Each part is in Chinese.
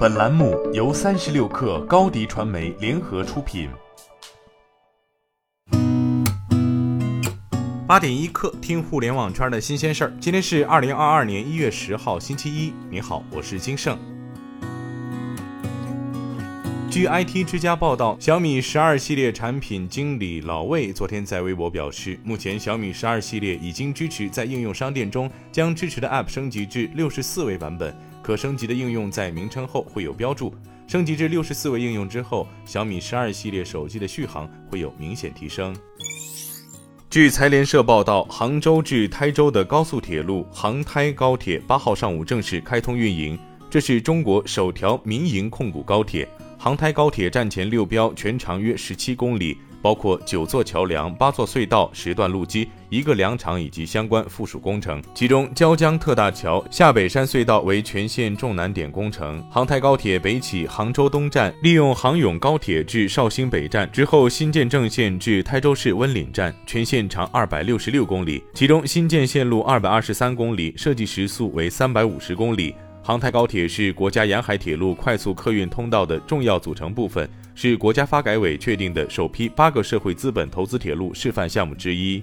本栏目由三十六氪高低传媒联合出品。八点一刻，听互联网圈的新鲜事儿。今天是二零二二年一月十号，星期一。你好，我是金盛。据 IT 之家报道，小米十二系列产品经理老魏昨天在微博表示，目前小米十二系列已经支持在应用商店中将支持的 App 升级至六十四位版本。可升级的应用在名称后会有标注，升级至六十四位应用之后，小米十二系列手机的续航会有明显提升。据财联社报道，杭州至台州的高速铁路杭台高铁八号上午正式开通运营，这是中国首条民营控股高铁。杭台高铁站前六标全长约十七公里。包括九座桥梁、八座隧道、十段路基、一个梁场以及相关附属工程。其中，椒江特大桥、下北山隧道为全线重难点工程。杭台高铁北起杭州东站，利用杭甬高铁至绍兴北站之后，新建正线至台州市温岭站，全线长二百六十六公里。其中，新建线路二百二十三公里，设计时速为三百五十公里。杭台高铁是国家沿海铁路快速客运通道的重要组成部分。是国家发改委确定的首批八个社会资本投资铁路示范项目之一。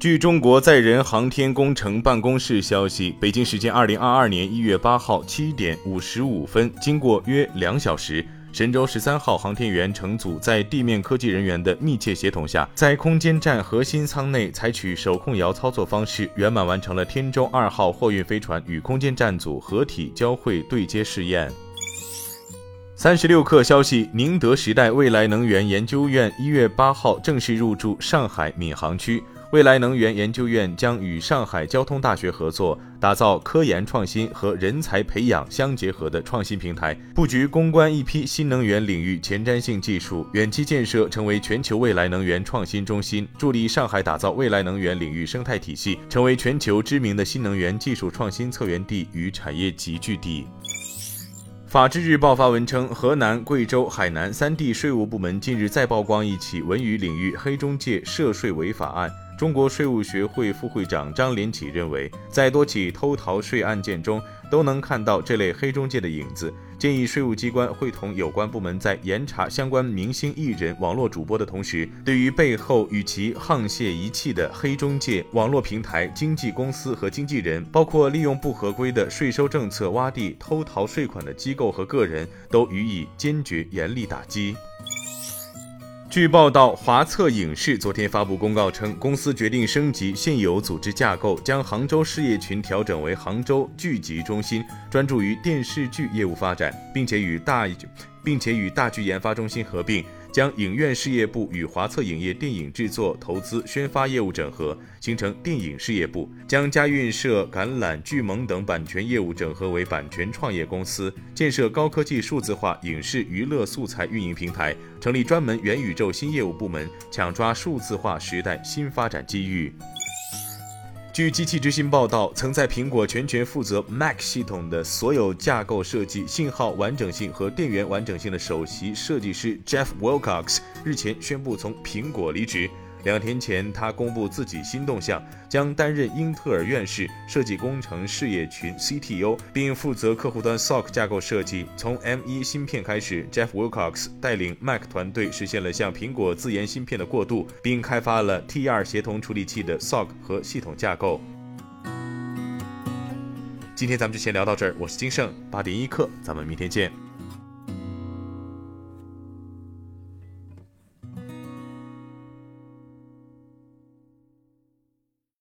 据中国载人航天工程办公室消息，北京时间二零二二年一月八号七点五十五分，经过约两小时，神舟十三号航天员乘组在地面科技人员的密切协同下，在空间站核心舱内采取手控摇操作方式，圆满完成了天舟二号货运飞船与空间站组合体交会对接试验。三十六氪消息，宁德时代未来能源研究院一月八号正式入驻上海闵行区。未来能源研究院将与上海交通大学合作，打造科研创新和人才培养相结合的创新平台，布局攻关一批新能源领域前瞻性技术，远期建设成为全球未来能源创新中心，助力上海打造未来能源领域生态体系，成为全球知名的新能源技术创新策源地与产业集聚地。法制日报发文称，河南、贵州、海南三地税务部门近日再曝光一起文娱领域黑中介涉税违法案。中国税务学会副会长张连起认为，在多起偷逃税案件中，都能看到这类黑中介的影子。建议税务机关会同有关部门在严查相关明星艺人、网络主播的同时，对于背后与其沆瀣一气的黑中介、网络平台、经纪公司和经纪人，包括利用不合规的税收政策洼地偷逃税款的机构和个人，都予以坚决严厉打击。据报道，华策影视昨天发布公告称，公司决定升级现有组织架构，将杭州事业群调整为杭州剧集中心，专注于电视剧业务发展，并且与大，并且与大剧研发中心合并。将影院事业部与华策影业电影制作、投资、宣发业务整合，形成电影事业部；将佳韵社、橄榄、聚盟等版权业务整合为版权创业公司，建设高科技数字化影视娱乐素材运营平台，成立专门元宇宙新业务部门，抢抓数字化时代新发展机遇。据机器之心报道，曾在苹果全权负责 Mac 系统的所有架构设计、信号完整性和电源完整性的首席设计师 Jeff Wilcox 日前宣布从苹果离职。两天前，他公布自己新动向，将担任英特尔院士、设计工程事业群 CTO，并负责客户端 SOC 架构设计。从 M1 芯片开始，Jeff Wilcox 带领 Mac 团队实现了向苹果自研芯片的过渡，并开发了 T2 协同处理器的 SOC 和系统架构。今天咱们就先聊到这儿，我是金盛八点一刻，咱们明天见。